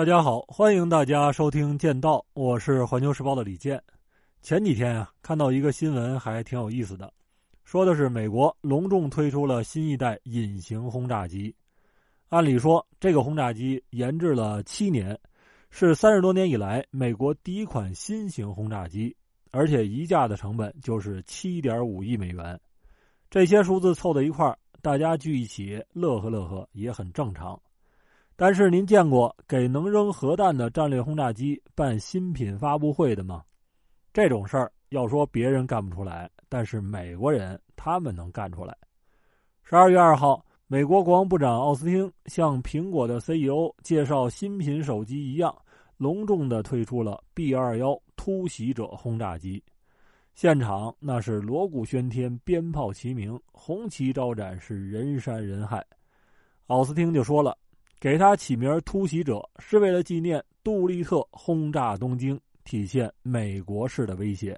大家好，欢迎大家收听《剑道》，我是环球时报的李健。前几天啊，看到一个新闻，还挺有意思的，说的是美国隆重推出了新一代隐形轰炸机。按理说，这个轰炸机研制了七年，是三十多年以来美国第一款新型轰炸机，而且一架的成本就是七点五亿美元。这些数字凑在一块儿，大家聚一起乐呵乐呵也很正常。但是您见过给能扔核弹的战略轰炸机办新品发布会的吗？这种事儿要说别人干不出来，但是美国人他们能干出来。十二月二号，美国国防部长奥斯汀向苹果的 CEO 介绍新品手机一样，隆重的推出了 B 二幺突袭者轰炸机。现场那是锣鼓喧天，鞭炮齐鸣，红旗招展，是人山人海。奥斯汀就说了，给他起名“突袭者”是为了纪念杜立特轰炸东京。体现美国式的威胁，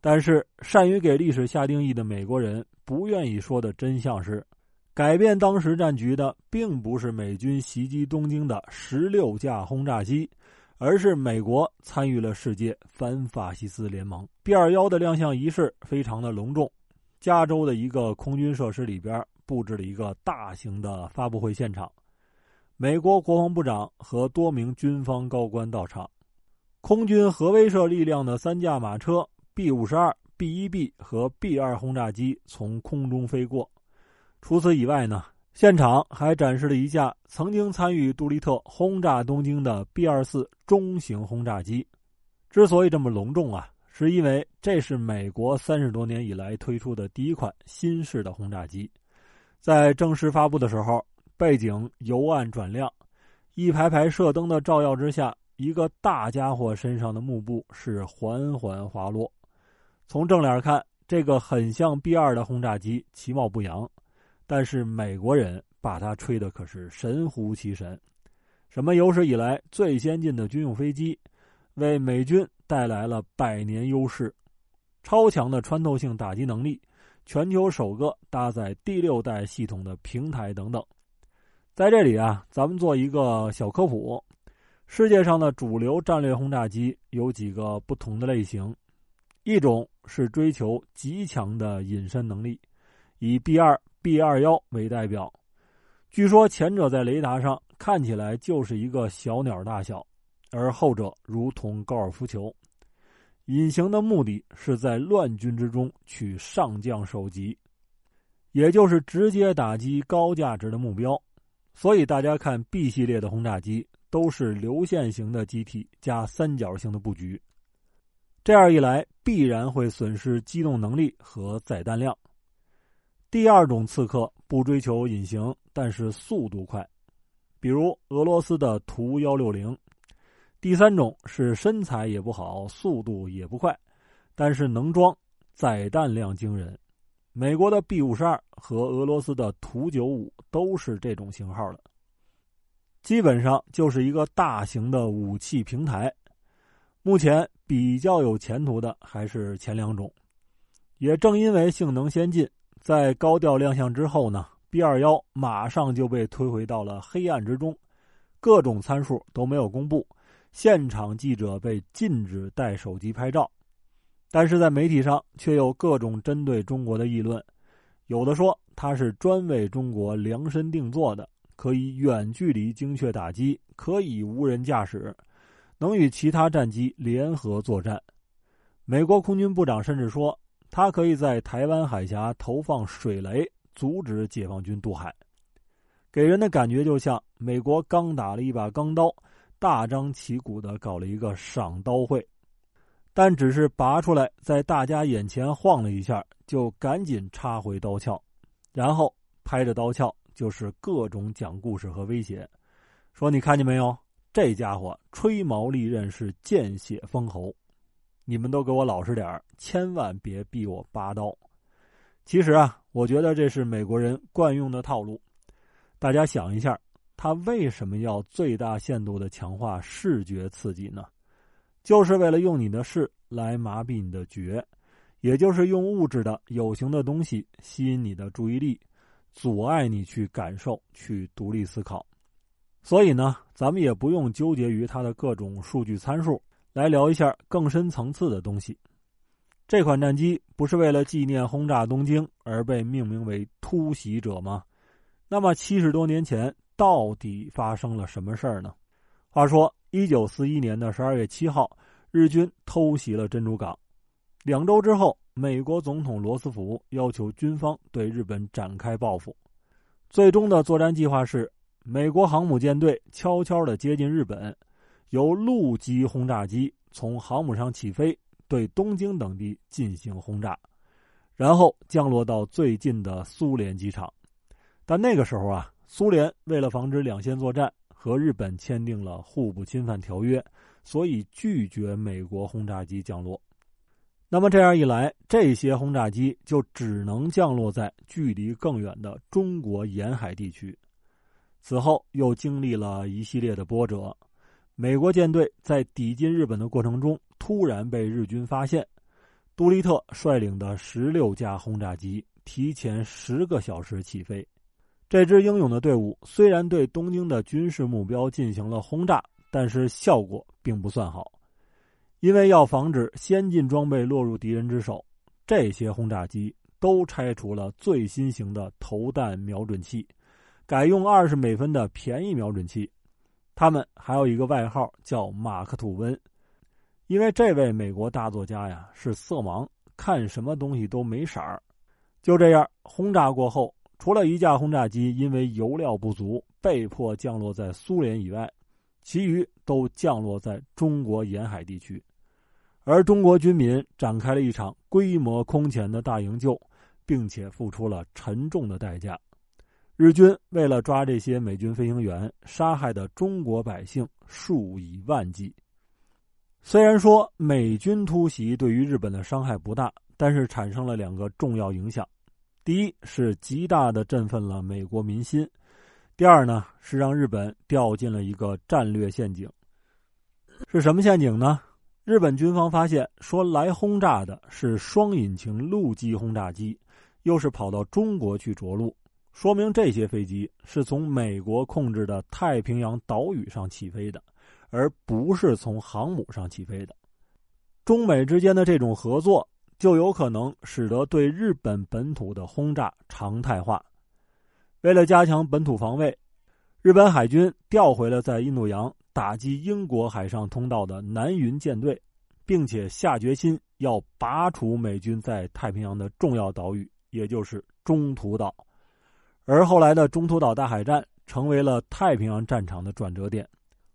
但是善于给历史下定义的美国人不愿意说的真相是，改变当时战局的并不是美军袭击东京的十六架轰炸机，而是美国参与了世界反法西斯联盟。B 二幺的亮相仪式非常的隆重，加州的一个空军设施里边布置了一个大型的发布会现场，美国国防部长和多名军方高官到场。空军核威慑力量的三架马车 B 五十二、B 一 B 和 B 二轰炸机从空中飞过。除此以外呢，现场还展示了一架曾经参与杜立特轰炸东京的 B 二四中型轰炸机。之所以这么隆重啊，是因为这是美国三十多年以来推出的第一款新式的轰炸机。在正式发布的时候，背景由暗转亮，一排排射灯的照耀之下。一个大家伙身上的幕布是缓缓滑落。从正脸看，这个很像 B 二的轰炸机其貌不扬，但是美国人把它吹的可是神乎其神。什么有史以来最先进的军用飞机，为美军带来了百年优势，超强的穿透性打击能力，全球首个搭载第六代系统的平台等等。在这里啊，咱们做一个小科普。世界上的主流战略轰炸机有几个不同的类型，一种是追求极强的隐身能力，以 B 二、B 二幺为代表。据说前者在雷达上看起来就是一个小鸟大小，而后者如同高尔夫球。隐形的目的是在乱军之中取上将首级，也就是直接打击高价值的目标。所以大家看 B 系列的轰炸机。都是流线型的机体加三角形的布局，这样一来必然会损失机动能力和载弹量。第二种刺客不追求隐形，但是速度快，比如俄罗斯的图幺六零。第三种是身材也不好，速度也不快，但是能装，载弹量惊人。美国的 B 五十二和俄罗斯的图九五都是这种型号的。基本上就是一个大型的武器平台，目前比较有前途的还是前两种。也正因为性能先进，在高调亮相之后呢，B 二幺马上就被推回到了黑暗之中，各种参数都没有公布，现场记者被禁止带手机拍照，但是在媒体上却有各种针对中国的议论，有的说它是专为中国量身定做的。可以远距离精确打击，可以无人驾驶，能与其他战机联合作战。美国空军部长甚至说，它可以在台湾海峡投放水雷，阻止解放军渡海。给人的感觉就像美国刚打了一把钢刀，大张旗鼓的搞了一个赏刀会，但只是拔出来，在大家眼前晃了一下，就赶紧插回刀鞘，然后拍着刀鞘。就是各种讲故事和威胁，说你看见没有？这家伙吹毛利刃是见血封喉，你们都给我老实点千万别逼我拔刀。其实啊，我觉得这是美国人惯用的套路。大家想一下，他为什么要最大限度的强化视觉刺激呢？就是为了用你的视来麻痹你的觉，也就是用物质的有形的东西吸引你的注意力。阻碍你去感受、去独立思考，所以呢，咱们也不用纠结于它的各种数据参数，来聊一下更深层次的东西。这款战机不是为了纪念轰炸东京而被命名为“突袭者”吗？那么七十多年前到底发生了什么事儿呢？话说，一九四一年的十二月七号，日军偷袭了珍珠港。两周之后，美国总统罗斯福要求军方对日本展开报复。最终的作战计划是，美国航母舰队悄悄地接近日本，由陆基轰炸机从航母上起飞。对东京等地进行轰炸，然后降落到最近的苏联机场。但那个时候啊，苏联为了防止两线作战，和日本签订了互不侵犯条约，所以拒绝美国轰炸机降落。那么这样一来，这些轰炸机就只能降落在距离更远的中国沿海地区。此后又经历了一系列的波折，美国舰队在抵近日本的过程中。突然被日军发现，杜立特率领的十六架轰炸机提前十个小时起飞。这支英勇的队伍虽然对东京的军事目标进行了轰炸，但是效果并不算好。因为要防止先进装备落入敌人之手，这些轰炸机都拆除了最新型的投弹瞄准器，改用二十美分的便宜瞄准器。他们还有一个外号叫“马克吐温”。因为这位美国大作家呀是色盲，看什么东西都没色儿。就这样，轰炸过后，除了一架轰炸机因为油料不足被迫降落在苏联以外，其余都降落在中国沿海地区。而中国军民展开了一场规模空前的大营救，并且付出了沉重的代价。日军为了抓这些美军飞行员，杀害的中国百姓数以万计。虽然说美军突袭对于日本的伤害不大，但是产生了两个重要影响：第一是极大的振奋了美国民心；第二呢是让日本掉进了一个战略陷阱。是什么陷阱呢？日本军方发现说来轰炸的是双引擎陆基轰炸机，又是跑到中国去着陆，说明这些飞机是从美国控制的太平洋岛屿上起飞的。而不是从航母上起飞的，中美之间的这种合作就有可能使得对日本本土的轰炸常态化。为了加强本土防卫，日本海军调回了在印度洋打击英国海上通道的南云舰队，并且下决心要拔除美军在太平洋的重要岛屿，也就是中途岛。而后来的中途岛大海战成为了太平洋战场的转折点。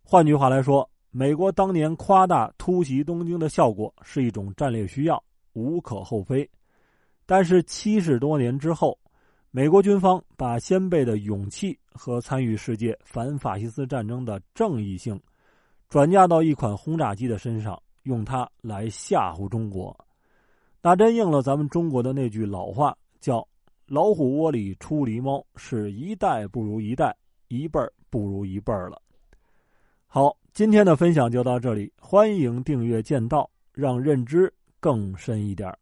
换句话来说，美国当年夸大突袭东京的效果是一种战略需要，无可厚非。但是七十多年之后，美国军方把先辈的勇气和参与世界反法西斯战争的正义性，转嫁到一款轰炸机的身上，用它来吓唬中国，那真应了咱们中国的那句老话，叫“老虎窝里出狸猫”，是一代不如一代，一辈儿不如一辈儿了。好，今天的分享就到这里。欢迎订阅剑道，让认知更深一点儿。